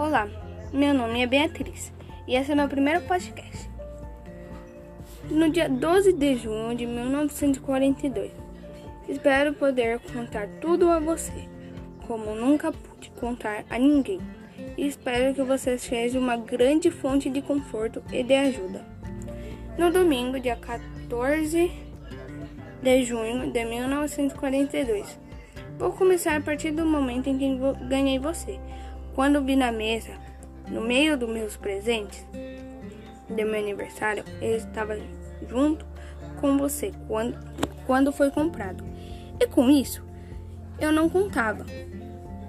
Olá, meu nome é Beatriz e esse é meu primeiro podcast. No dia 12 de junho de 1942, espero poder contar tudo a você, como nunca pude contar a ninguém. E espero que você seja uma grande fonte de conforto e de ajuda. No domingo, dia 14 de junho de 1942, vou começar a partir do momento em que ganhei você quando vi na mesa, no meio dos meus presentes de meu aniversário, ele estava junto com você quando, quando foi comprado. E com isso, eu não contava.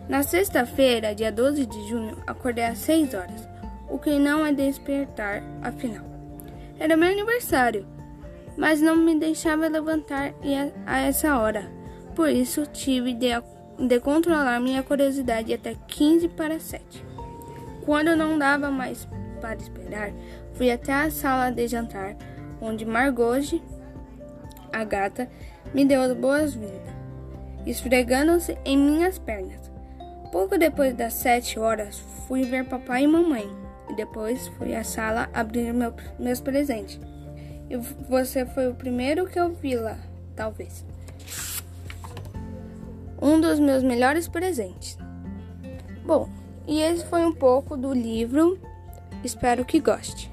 Na sexta-feira, dia 12 de junho, acordei às 6 horas, o que não é despertar, afinal. Era meu aniversário, mas não me deixava levantar a essa hora. Por isso, tive de de controlar minha curiosidade até 15 para 7. Quando não dava mais para esperar, fui até a sala de jantar, onde Margot, a gata, me deu as boas-vindas, esfregando-se em minhas pernas. Pouco depois das sete horas, fui ver papai e mamãe, e depois fui à sala abrir meu, meus presentes. E você foi o primeiro que eu vi lá, talvez um dos meus melhores presentes. Bom, e esse foi um pouco do livro. Espero que goste.